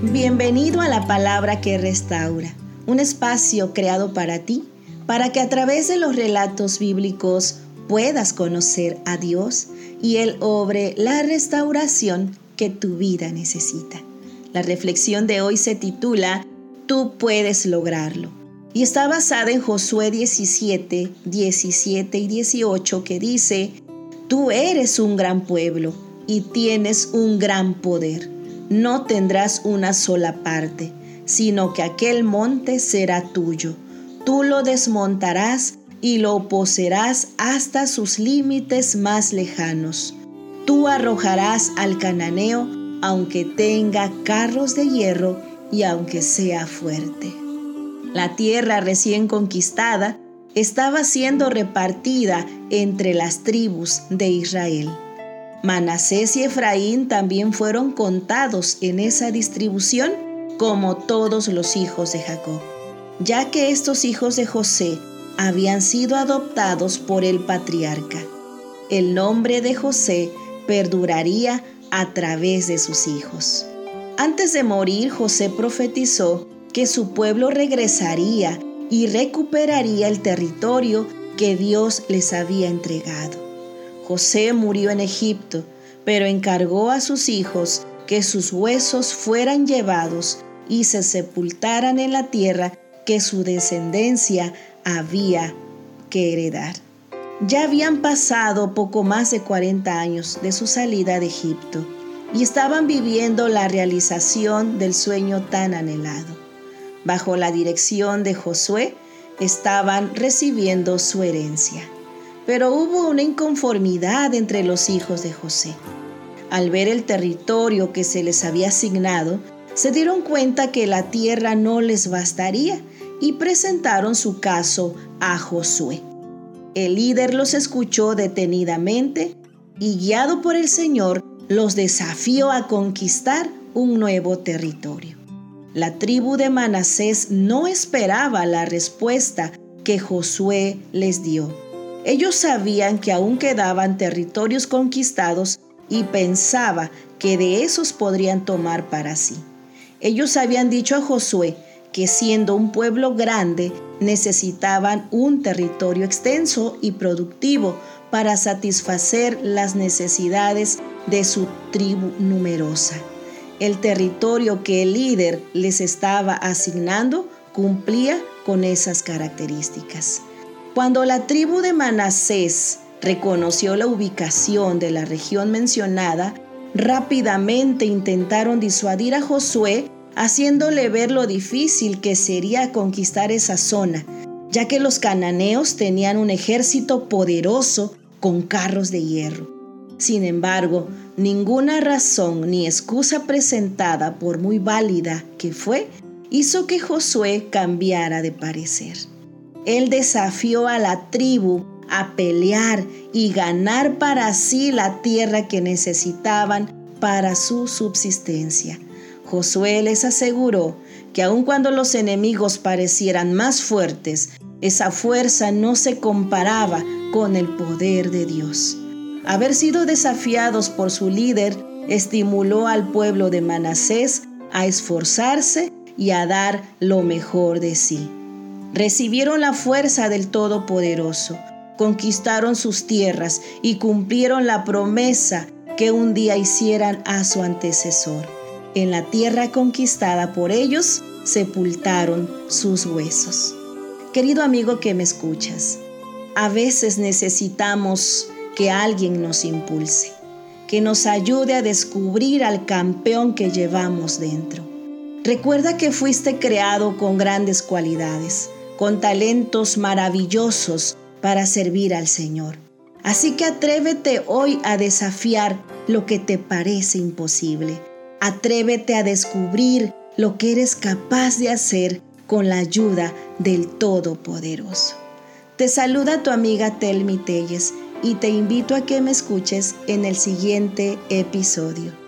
Bienvenido a la palabra que restaura, un espacio creado para ti, para que a través de los relatos bíblicos puedas conocer a Dios y Él obre la restauración que tu vida necesita. La reflexión de hoy se titula Tú puedes lograrlo y está basada en Josué 17, 17 y 18 que dice, Tú eres un gran pueblo y tienes un gran poder no tendrás una sola parte, sino que aquel monte será tuyo. Tú lo desmontarás y lo poseerás hasta sus límites más lejanos. Tú arrojarás al cananeo, aunque tenga carros de hierro y aunque sea fuerte. La tierra recién conquistada estaba siendo repartida entre las tribus de Israel. Manasés y Efraín también fueron contados en esa distribución como todos los hijos de Jacob, ya que estos hijos de José habían sido adoptados por el patriarca. El nombre de José perduraría a través de sus hijos. Antes de morir, José profetizó que su pueblo regresaría y recuperaría el territorio que Dios les había entregado. José murió en Egipto, pero encargó a sus hijos que sus huesos fueran llevados y se sepultaran en la tierra que su descendencia había que heredar. Ya habían pasado poco más de 40 años de su salida de Egipto y estaban viviendo la realización del sueño tan anhelado. Bajo la dirección de Josué estaban recibiendo su herencia. Pero hubo una inconformidad entre los hijos de José. Al ver el territorio que se les había asignado, se dieron cuenta que la tierra no les bastaría y presentaron su caso a Josué. El líder los escuchó detenidamente y guiado por el Señor los desafió a conquistar un nuevo territorio. La tribu de Manasés no esperaba la respuesta que Josué les dio ellos sabían que aún quedaban territorios conquistados y pensaba que de esos podrían tomar para sí. Ellos habían dicho a Josué que siendo un pueblo grande necesitaban un territorio extenso y productivo para satisfacer las necesidades de su tribu numerosa. El territorio que el líder les estaba asignando cumplía con esas características. Cuando la tribu de Manasés reconoció la ubicación de la región mencionada, rápidamente intentaron disuadir a Josué, haciéndole ver lo difícil que sería conquistar esa zona, ya que los cananeos tenían un ejército poderoso con carros de hierro. Sin embargo, ninguna razón ni excusa presentada, por muy válida que fue, hizo que Josué cambiara de parecer. Él desafió a la tribu a pelear y ganar para sí la tierra que necesitaban para su subsistencia. Josué les aseguró que aun cuando los enemigos parecieran más fuertes, esa fuerza no se comparaba con el poder de Dios. Haber sido desafiados por su líder estimuló al pueblo de Manasés a esforzarse y a dar lo mejor de sí recibieron la fuerza del Todopoderoso, conquistaron sus tierras y cumplieron la promesa que un día hicieran a su antecesor. En la tierra conquistada por ellos, sepultaron sus huesos. Querido amigo que me escuchas, a veces necesitamos que alguien nos impulse, que nos ayude a descubrir al campeón que llevamos dentro. Recuerda que fuiste creado con grandes cualidades con talentos maravillosos para servir al Señor. Así que atrévete hoy a desafiar lo que te parece imposible. Atrévete a descubrir lo que eres capaz de hacer con la ayuda del Todopoderoso. Te saluda tu amiga Telmi Telles y te invito a que me escuches en el siguiente episodio.